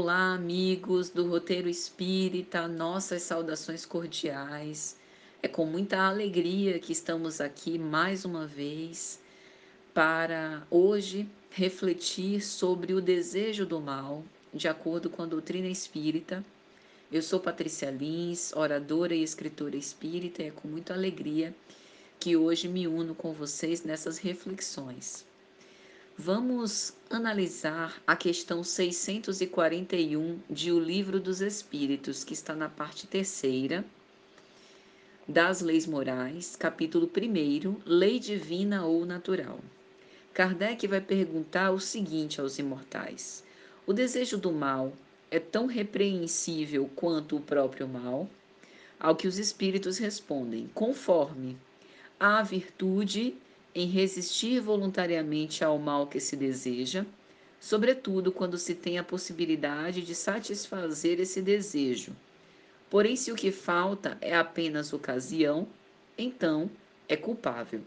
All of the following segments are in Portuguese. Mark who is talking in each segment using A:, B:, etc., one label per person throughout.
A: Olá, amigos do Roteiro Espírita, nossas saudações cordiais. É com muita alegria que estamos aqui mais uma vez para hoje refletir sobre o desejo do mal, de acordo com a doutrina espírita. Eu sou Patrícia Lins, oradora e escritora espírita, e é com muita alegria que hoje me uno com vocês nessas reflexões. Vamos analisar a questão 641 de O Livro dos Espíritos, que está na parte terceira das Leis Morais, capítulo 1, Lei Divina ou Natural. Kardec vai perguntar o seguinte aos imortais: O desejo do mal é tão repreensível quanto o próprio mal? Ao que os espíritos respondem: conforme a virtude em resistir voluntariamente ao mal que se deseja, sobretudo quando se tem a possibilidade de satisfazer esse desejo. Porém, se o que falta é apenas ocasião, então é culpável.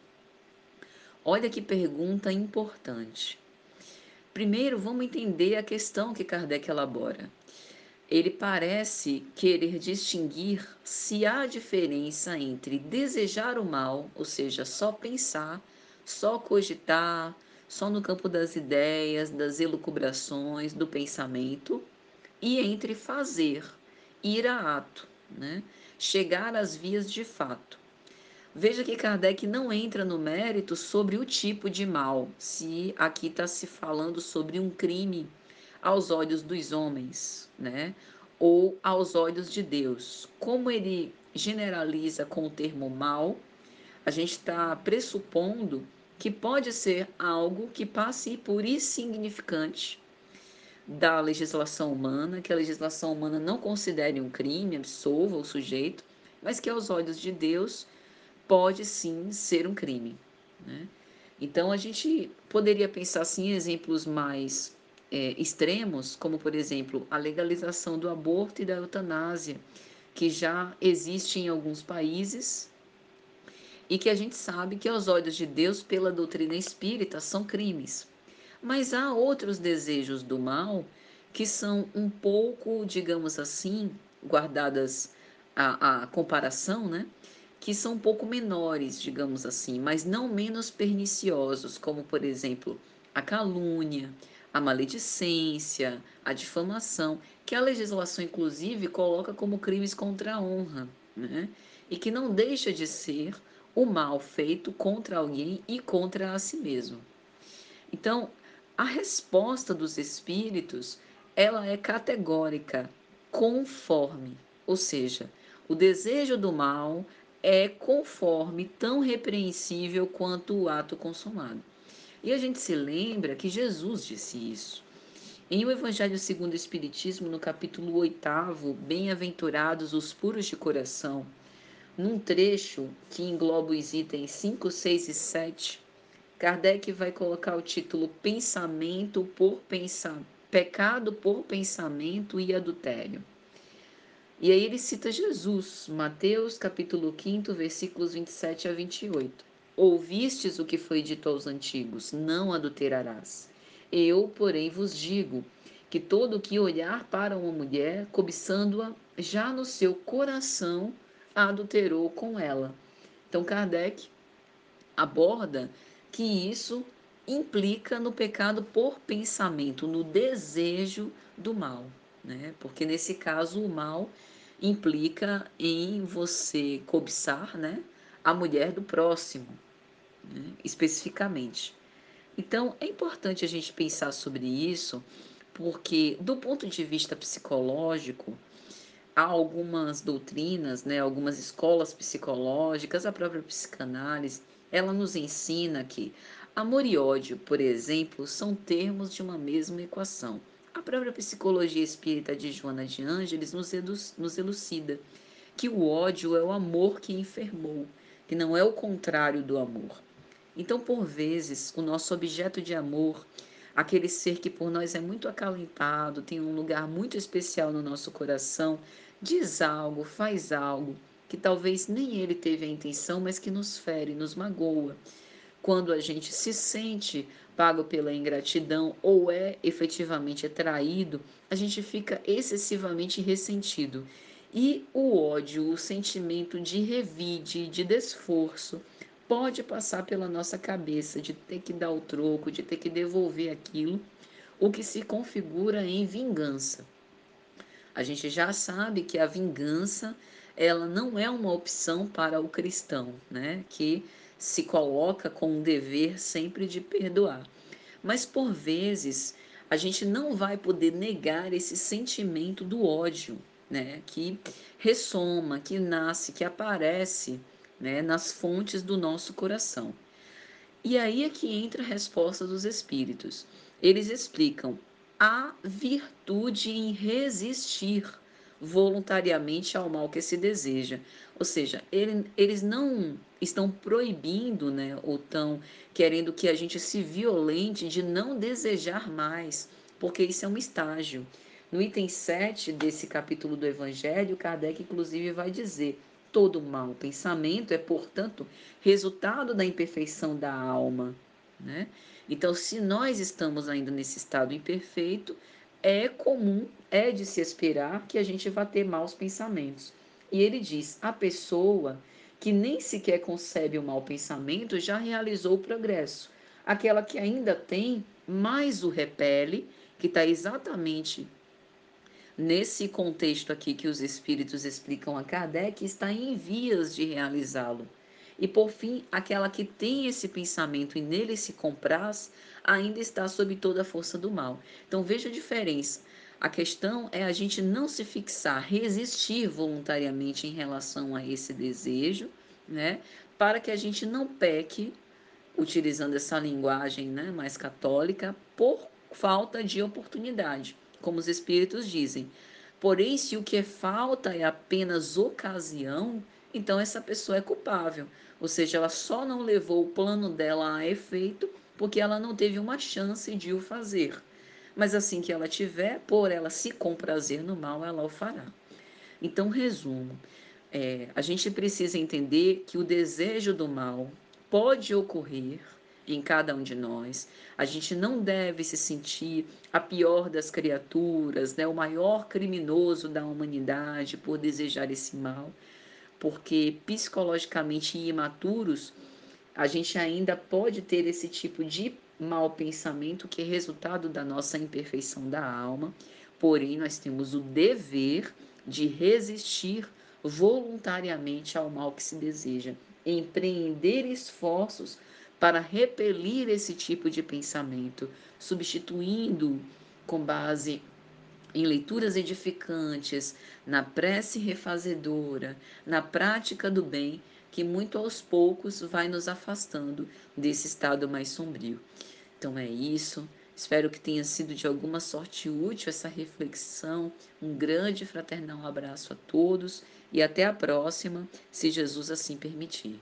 A: Olha que pergunta importante. Primeiro, vamos entender a questão que Kardec elabora ele parece querer distinguir se há diferença entre desejar o mal, ou seja, só pensar, só cogitar, só no campo das ideias, das elucubrações, do pensamento, e entre fazer, ir a ato, né? chegar às vias de fato. Veja que Kardec não entra no mérito sobre o tipo de mal, se aqui está se falando sobre um crime aos olhos dos homens, né? Ou aos olhos de Deus. Como ele generaliza com o termo mal, a gente está pressupondo que pode ser algo que passe por insignificante da legislação humana, que a legislação humana não considere um crime, absolva o sujeito, mas que aos olhos de Deus pode sim ser um crime. Né? Então a gente poderia pensar assim em exemplos mais é, extremos, como por exemplo a legalização do aborto e da eutanásia, que já existe em alguns países e que a gente sabe que aos olhos de Deus, pela doutrina espírita, são crimes. Mas há outros desejos do mal que são um pouco, digamos assim, guardadas a, a comparação, né? Que são um pouco menores, digamos assim, mas não menos perniciosos, como por exemplo a calúnia, a maledicência, a difamação, que a legislação, inclusive, coloca como crimes contra a honra, né? e que não deixa de ser o mal feito contra alguém e contra a si mesmo. Então, a resposta dos espíritos, ela é categórica, conforme, ou seja, o desejo do mal é conforme tão repreensível quanto o ato consumado. E a gente se lembra que Jesus disse isso. Em O Evangelho segundo o Espiritismo, no capítulo 8, Bem-aventurados os puros de coração, num trecho que engloba os itens 5, 6 e 7, Kardec vai colocar o título Pensamento por Pensamento, Pecado por Pensamento e Adultério. E aí ele cita Jesus, Mateus capítulo 5, versículos 27 a 28. Ouvistes o que foi dito aos antigos: não adulterarás. Eu, porém, vos digo que todo que olhar para uma mulher, cobiçando-a, já no seu coração adulterou com ela. Então, Kardec aborda que isso implica no pecado por pensamento, no desejo do mal, né? Porque nesse caso o mal implica em você cobiçar, né? a mulher do próximo, né, especificamente. Então, é importante a gente pensar sobre isso, porque, do ponto de vista psicológico, há algumas doutrinas, né, algumas escolas psicológicas, a própria psicanálise, ela nos ensina que amor e ódio, por exemplo, são termos de uma mesma equação. A própria psicologia espírita de Joana de Ângeles nos, nos elucida que o ódio é o amor que enfermou que não é o contrário do amor. Então, por vezes, o nosso objeto de amor, aquele ser que por nós é muito acalentado, tem um lugar muito especial no nosso coração, diz algo, faz algo que talvez nem ele teve a intenção, mas que nos fere, nos magoa. Quando a gente se sente pago pela ingratidão ou é efetivamente traído, a gente fica excessivamente ressentido. E o ódio, o sentimento de revide, de desforço, pode passar pela nossa cabeça de ter que dar o troco, de ter que devolver aquilo, o que se configura em vingança. A gente já sabe que a vingança, ela não é uma opção para o cristão, né? Que se coloca com um dever sempre de perdoar. Mas por vezes a gente não vai poder negar esse sentimento do ódio, né? Que ressoma, que nasce, que aparece, né? Nas fontes do nosso coração. E aí é que entra a resposta dos espíritos. Eles explicam a virtude em resistir voluntariamente ao mal que se deseja. Ou seja, ele, eles não estão proibindo, né, ou estão querendo que a gente se violente de não desejar mais, porque isso é um estágio. No item 7 desse capítulo do Evangelho, Kardec inclusive vai dizer: todo mau pensamento é, portanto, resultado da imperfeição da alma. Né? Então, se nós estamos ainda nesse estado imperfeito, é comum, é de se esperar que a gente vá ter maus pensamentos. E ele diz: a pessoa que nem sequer concebe o mau pensamento já realizou o progresso. Aquela que ainda tem, mais o repele, que está exatamente nesse contexto aqui que os espíritos explicam a Kardec, está em vias de realizá-lo. E por fim, aquela que tem esse pensamento e nele se compraz, ainda está sob toda a força do mal. Então veja a diferença. A questão é a gente não se fixar, resistir voluntariamente em relação a esse desejo, né? Para que a gente não peque, utilizando essa linguagem né, mais católica, por falta de oportunidade. Como os espíritos dizem, Porém, se o que falta é apenas ocasião, então essa pessoa é culpável. Ou seja, ela só não levou o plano dela a efeito porque ela não teve uma chance de o fazer. Mas assim que ela tiver, por ela se comprazer no mal, ela o fará. Então, resumo: é, a gente precisa entender que o desejo do mal pode ocorrer em cada um de nós. A gente não deve se sentir a pior das criaturas, né, o maior criminoso da humanidade por desejar esse mal, porque psicologicamente imaturos, a gente ainda pode ter esse tipo de mau pensamento que é resultado da nossa imperfeição da alma, porém nós temos o dever de resistir voluntariamente ao mal que se deseja, empreender esforços para repelir esse tipo de pensamento, substituindo com base em leituras edificantes, na prece refazedora, na prática do bem, que muito aos poucos vai nos afastando desse estado mais sombrio. Então é isso. Espero que tenha sido de alguma sorte útil essa reflexão. Um grande fraternal abraço a todos e até a próxima, se Jesus assim permitir.